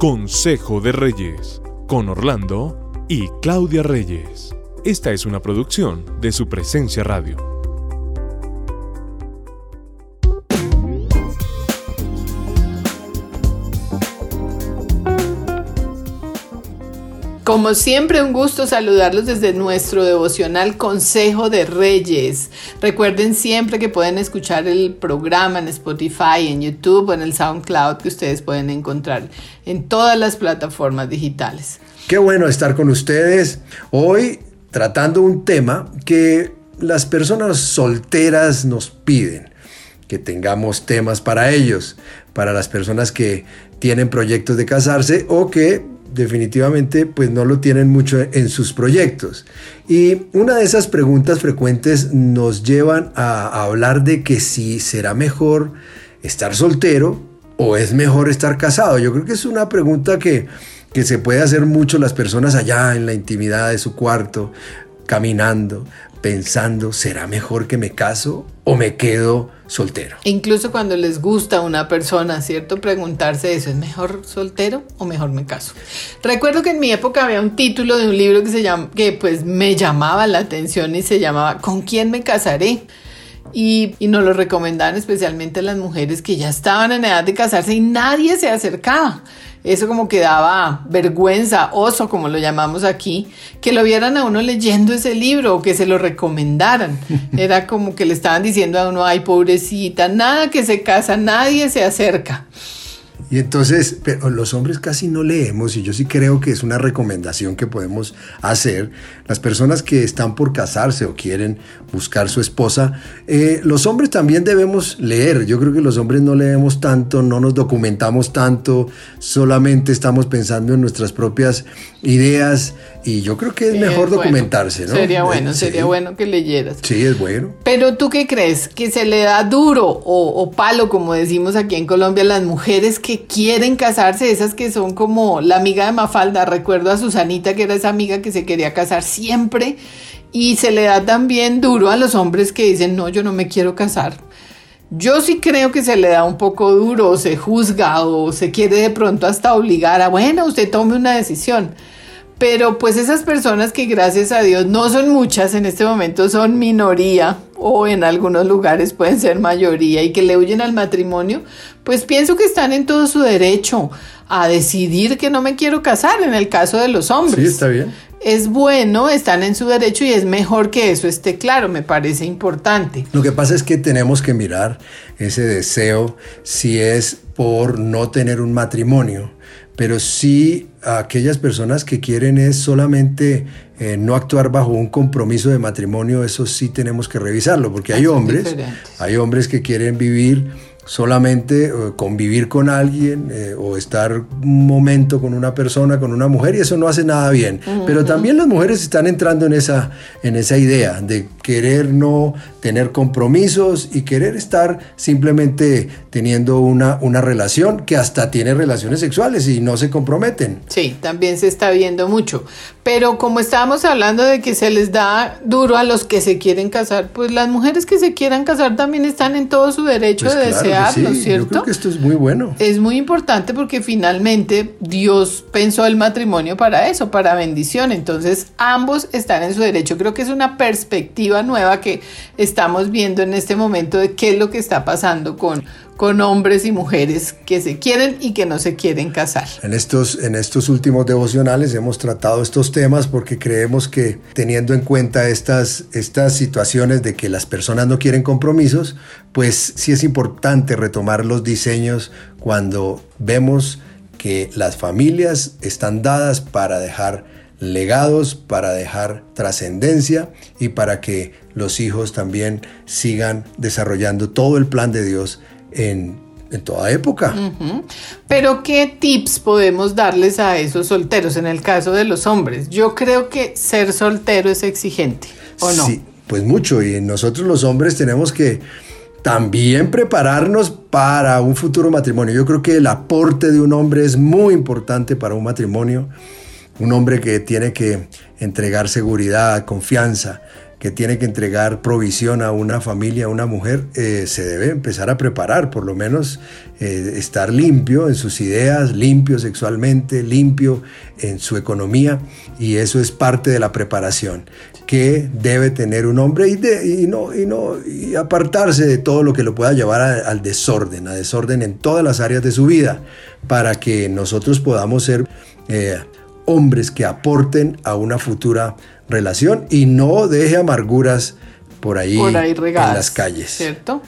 Consejo de Reyes, con Orlando y Claudia Reyes. Esta es una producción de su presencia radio. Como siempre, un gusto saludarlos desde nuestro devocional Consejo de Reyes. Recuerden siempre que pueden escuchar el programa en Spotify, en YouTube o en el SoundCloud que ustedes pueden encontrar en todas las plataformas digitales. Qué bueno estar con ustedes hoy tratando un tema que las personas solteras nos piden que tengamos temas para ellos, para las personas que tienen proyectos de casarse o que definitivamente pues no lo tienen mucho en sus proyectos. Y una de esas preguntas frecuentes nos llevan a, hablar de que si será mejor estar soltero o es mejor estar casado. Yo creo que es una pregunta que, que se puede hacer mucho las personas allá en la intimidad de su cuarto, caminando, pensando, ¿será mejor que me caso o me quedo soltero? Incluso cuando les gusta una persona, ¿cierto? Preguntarse eso, ¿es mejor soltero o mejor me caso? Recuerdo que en mi época había un título de un libro que se llama, que pues me llamaba la atención y se llamaba ¿Con quién me casaré? Y, y, nos lo recomendaban especialmente las mujeres que ya estaban en edad de casarse y nadie se acercaba eso como que daba vergüenza, oso como lo llamamos aquí, que lo vieran a uno leyendo ese libro o que se lo recomendaran. Era como que le estaban diciendo a uno, ay pobrecita, nada que se casa, nadie se acerca. Y entonces, pero los hombres casi no leemos y yo sí creo que es una recomendación que podemos hacer. Las personas que están por casarse o quieren buscar su esposa, eh, los hombres también debemos leer. Yo creo que los hombres no leemos tanto, no nos documentamos tanto, solamente estamos pensando en nuestras propias ideas y yo creo que es mejor documentarse, ¿no? Sería bueno, sería bueno que leyeras. Sí, es bueno. Pero tú qué crees? ¿Que se le da duro o, o palo, como decimos aquí en Colombia, a las mujeres que quieren casarse, esas que son como la amiga de Mafalda? Recuerdo a Susanita, que era esa amiga que se quería casar siempre. Y se le da también duro a los hombres que dicen, no, yo no me quiero casar. Yo sí creo que se le da un poco duro, o se juzga o se quiere de pronto hasta obligar a, bueno, usted tome una decisión. Pero pues esas personas que gracias a Dios no son muchas en este momento, son minoría o en algunos lugares pueden ser mayoría y que le huyen al matrimonio, pues pienso que están en todo su derecho a decidir que no me quiero casar en el caso de los hombres. Sí, está bien. Es bueno, están en su derecho y es mejor que eso esté claro, me parece importante. Lo que pasa es que tenemos que mirar ese deseo si es por no tener un matrimonio pero sí aquellas personas que quieren es solamente eh, no actuar bajo un compromiso de matrimonio, eso sí tenemos que revisarlo, porque hay hombres, hay hombres que quieren vivir solamente eh, convivir con alguien eh, o estar un momento con una persona, con una mujer, y eso no hace nada bien. Pero también las mujeres están entrando en esa, en esa idea de querer no tener compromisos y querer estar simplemente teniendo una, una relación que hasta tiene relaciones sexuales y no se comprometen. Sí, también se está viendo mucho. Pero como estábamos hablando de que se les da duro a los que se quieren casar, pues las mujeres que se quieran casar también están en todo su derecho pues de desear ¿cierto? Yo creo que esto es muy bueno. Es muy importante porque finalmente Dios pensó el matrimonio para eso, para bendición. Entonces ambos están en su derecho. Creo que es una perspectiva nueva que estamos viendo en este momento de qué es lo que está pasando con, con hombres y mujeres que se quieren y que no se quieren casar. En estos, en estos últimos devocionales hemos tratado estos temas porque creemos que teniendo en cuenta estas, estas situaciones de que las personas no quieren compromisos, pues sí es importante retomar los diseños cuando vemos que las familias están dadas para dejar legados, para dejar trascendencia y para que los hijos también sigan desarrollando todo el plan de Dios en, toda época. Pero ¿qué tips podemos darles a esos solteros en el caso de los hombres? Yo creo que ser soltero es exigente, ¿o no? Sí, pues mucho. Y nosotros los hombres tenemos que también prepararnos para un futuro matrimonio. Yo creo que el aporte de un hombre es muy importante para un matrimonio. Un hombre que tiene que entregar seguridad, confianza, que tiene que entregar provisión a una familia, a una mujer, eh, se debe empezar a preparar, por lo menos eh, estar limpio en sus ideas, limpio sexualmente, limpio en su economía, y eso es parte de la preparación que debe tener un hombre y, no, y, no, y apartarse de todo lo que lo pueda llevar al desorden, a desorden en todas las áreas de su vida, para que nosotros podamos ser eh, hombres que aporten a una futura relación y no deje amarguras por ahí, en las calles. ¿Cierto?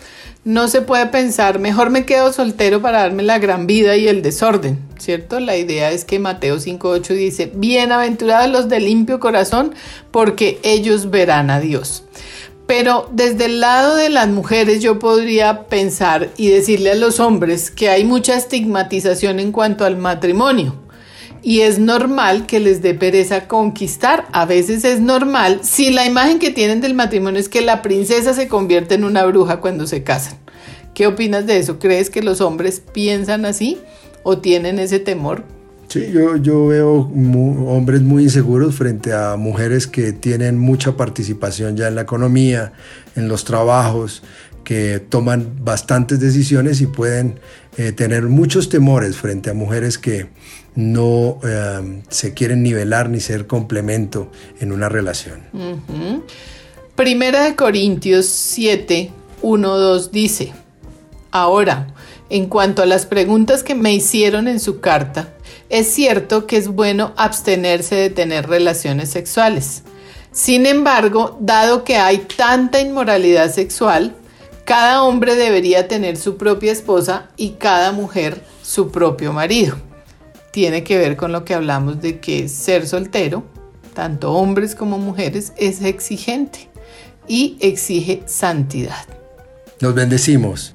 No se puede pensar, mejor me quedo soltero para darme la gran vida y el desorden, ¿cierto? La idea es que Mateo 5.8 dice, bienaventurados los de limpio corazón, porque ellos verán a Dios. Pero desde el lado de las mujeres yo podría pensar y decirle a los hombres que hay mucha estigmatización en cuanto al matrimonio y es normal que les dé pereza conquistar. A veces es normal si la imagen que tienen del matrimonio es que la princesa se convierte en una bruja cuando se casan. ¿Qué opinas de eso? ¿Crees que los hombres piensan así o tienen ese temor? Sí, yo, yo veo hombres muy inseguros frente a mujeres que tienen mucha participación ya en la economía, en los trabajos, que toman bastantes decisiones y pueden eh, tener muchos temores frente a mujeres que no em, se quieren nivelar ni ser complemento en una relación. Primera de Corintios 7, 1, 2 dice, ahora, en cuanto a las preguntas que me hicieron en su carta, es cierto que es bueno abstenerse de tener relaciones sexuales. Sin embargo, dado que hay tanta inmoralidad sexual, cada hombre debería tener su propia esposa y cada mujer su propio marido tiene que ver con lo que hablamos de que ser soltero, tanto hombres como mujeres, es exigente y exige santidad. Nos bendecimos.